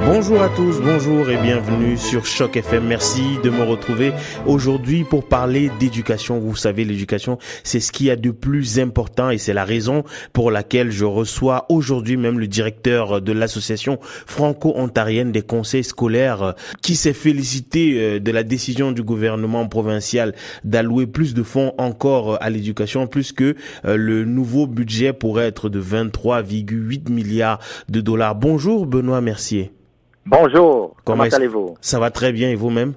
Bonjour à tous, bonjour et bienvenue sur Choc FM. Merci de me retrouver aujourd'hui pour parler d'éducation. Vous savez, l'éducation, c'est ce qu'il y a de plus important et c'est la raison pour laquelle je reçois aujourd'hui même le directeur de l'association franco-ontarienne des conseils scolaires qui s'est félicité euh, de la décision du gouvernement provincial d'allouer plus de fonds encore à l'éducation, plus que euh, le nouveau budget pourrait être de 23,8 milliards de dollars. Bonjour Benoît Mercier. Bonjour, comment, allez-vous? Ça va très bien et vous-même?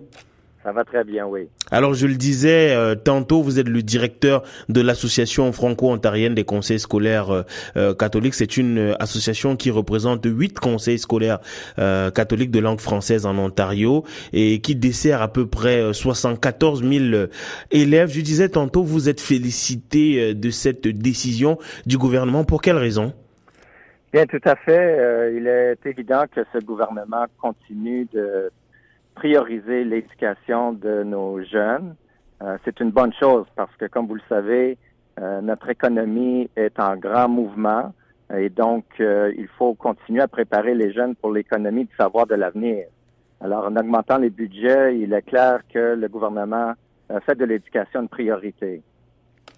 Ça va très bien, oui. Alors, je le disais euh, tantôt, vous êtes le directeur de l'association franco-ontarienne des conseils scolaires euh, euh, catholiques. C'est une association qui représente huit conseils scolaires catholiques de langue française en Ontario et qui dessert à peu près 74 000 élèves. Je disais tantôt, vous êtes félicité de cette décision du gouvernement. Pour quelle raison? Bien, tout à fait. Euh, il est évident que ce gouvernement continue de prioriser l'éducation de nos jeunes. Euh, c'est une bonne chose parce que, comme vous le savez, euh, notre économie est en grand mouvement et donc il faut continuer à préparer les jeunes pour l'économie du savoir de l'avenir. Alors, en augmentant les budgets, il est clair que le gouvernement fait de l'éducation une priorité.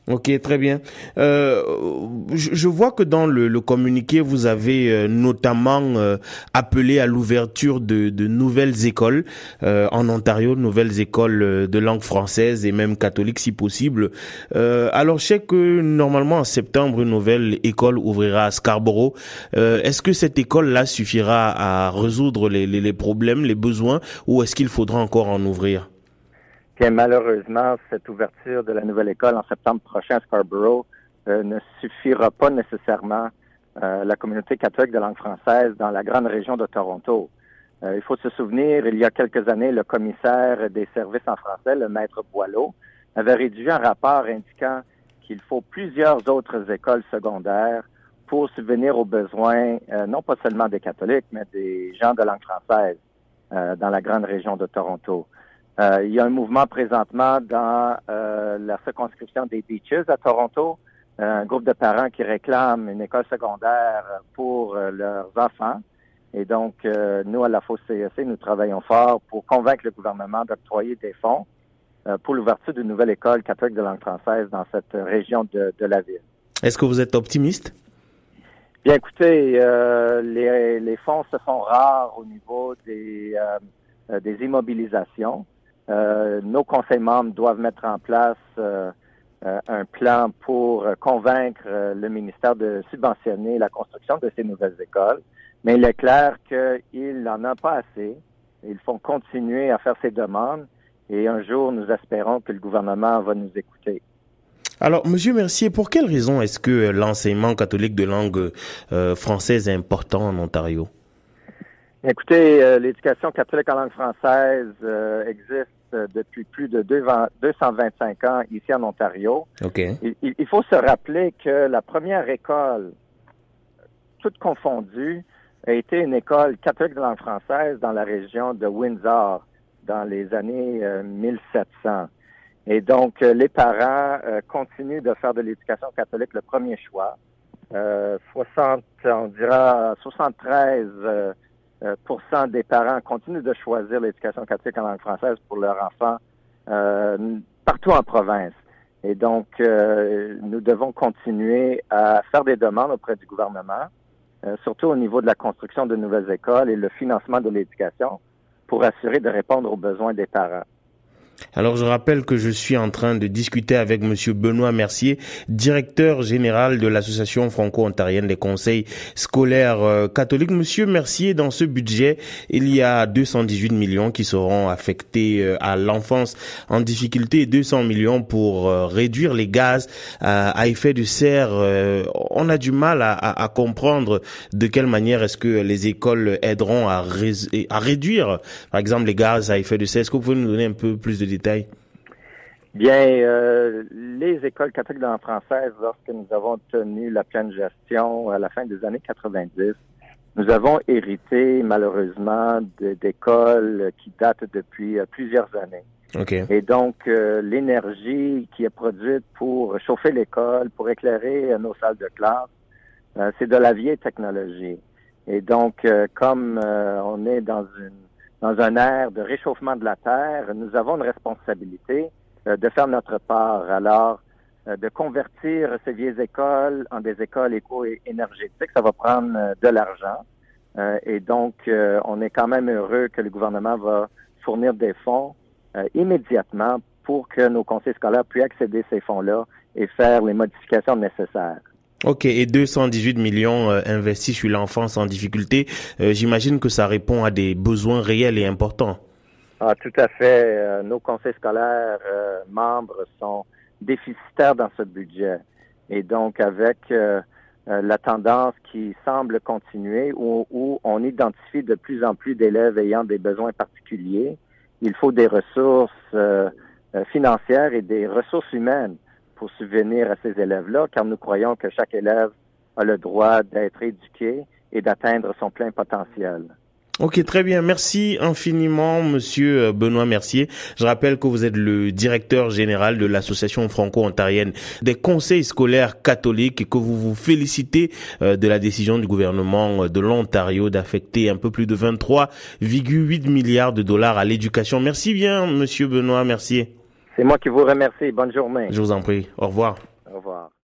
Ok, très bien. Euh, je, vois que dans le, communiqué, vous avez euh, notamment euh, appelé à l'ouverture de, nouvelles écoles en Ontario, nouvelles écoles de langue française et même catholique si possible. alors, je sais que normalement en septembre, une nouvelle école ouvrira à Scarborough. est-ce que cette école-là suffira à résoudre les problèmes, les besoins, ou est-ce qu'il faudra encore en ouvrir? Malheureusement, cette ouverture de la nouvelle école en septembre prochain à Scarborough euh, ne suffira pas nécessairement euh, la communauté catholique de langue française dans la grande région de Toronto. Euh, il faut se souvenir, il y a quelques années, le commissaire des services en français, le maître Boileau, avait rédigé un rapport indiquant qu'il faut plusieurs autres écoles secondaires pour subvenir aux besoins, non pas seulement des catholiques, mais des gens de langue française dans la grande région de Toronto. Euh, il y a un mouvement présentement dans euh, la circonscription des Beaches à Toronto, euh, un groupe de parents qui réclament une école secondaire pour leurs enfants. Et donc, nous, à la Fosse CEC, nous travaillons fort pour convaincre le gouvernement d'octroyer des fonds pour l'ouverture d'une nouvelle école catholique de langue française dans cette région de, de la ville. Est-ce que vous êtes optimiste? Bien, écoutez, les, les, fonds se font rares au niveau des, des immobilisations. Euh, nos conseils membres doivent mettre en place euh, euh, un plan pour convaincre le ministère de subventionner la construction de ces nouvelles écoles. Mais il est clair qu'il n'en a pas assez. Ils font continuer à faire ces demandes et un jour, nous espérons que le gouvernement va nous écouter. Alors, Monsieur Mercier, pour quelle raison est-ce que l'enseignement catholique de langue française est important en Ontario? Écoutez, euh, l'éducation catholique en langue française euh, existe euh, depuis plus de 225 ans ici en Ontario. Okay. Il, il, faut se rappeler que la première école, toute confondue, a été une école catholique de langue française dans la région de Windsor dans les années 1700. Et donc, les parents continuent de faire de l'éducation catholique le premier choix. 60, on dira 73 euh, des parents continuent de choisir l'éducation catholique en langue française pour leurs enfants euh, partout en province. Et donc, euh, nous devons continuer à faire des demandes auprès du gouvernement, surtout au niveau de la construction de nouvelles écoles et le financement de l'éducation pour assurer de répondre aux besoins des parents. Alors je rappelle que je suis en train de discuter avec monsieur Benoît Mercier, directeur général de l'association franco-ontarienne des conseils scolaires euh, catholiques. Monsieur Mercier, dans ce budget, il y a 218 millions qui seront affectés euh, à l'enfance en difficulté et 200 millions pour euh, réduire les gaz à effet de serre. on a du mal à, comprendre de quelle manière est-ce que les écoles aideront à, à réduire, par exemple, les gaz à effet de serre. Est-ce que vous pouvez nous donner un peu plus de détails? Bien, euh, les écoles catholiques de langue française, lorsque nous avons tenu la pleine gestion à la fin des années 90, nous avons hérité malheureusement d'écoles qui datent depuis euh, plusieurs années. Et donc, euh, l'énergie qui est produite pour chauffer l'école, pour éclairer nos salles de classe, c'est de la vieille technologie. Et donc, comme on est dans une dans un air de réchauffement de la Terre, nous avons une responsabilité de faire notre part. Alors, de convertir ces vieilles écoles en des écoles éco-énergétiques, ça va prendre de l'argent. Euh, et donc, euh, on est quand même heureux que le gouvernement va fournir des fonds euh, immédiatement pour que nos conseils scolaires puissent accéder à ces fonds-là et faire les modifications nécessaires. Ok, et 218 millions investis sur l'enfance en difficulté, j'imagine que ça répond à des besoins réels et importants. Ah, tout à fait. nos conseils scolaires membres sont déficitaires dans ce budget. Et donc, avec euh, la tendance qui semble continuer où, on identifie de plus en plus d'élèves ayant des besoins particuliers. Il faut des ressources euh, euh, financières et des ressources humaines pour subvenir à ces élèves-là, car nous croyons que chaque élève a le droit d'être éduqué et d'atteindre son plein potentiel. Ok, très bien. Merci infiniment, monsieur euh, Benoît Mercier. Je rappelle que vous êtes le directeur général de l'association franco-ontarienne des conseils scolaires catholiques et que vous vous félicitez euh, de la décision du gouvernement de l'Ontario d'affecter un peu plus de 23,8 milliards de dollars à l'éducation. Merci bien, monsieur Benoît Mercier. C'est moi qui vous remercie. Bonne journée. Je vous en prie. Au revoir. Au revoir.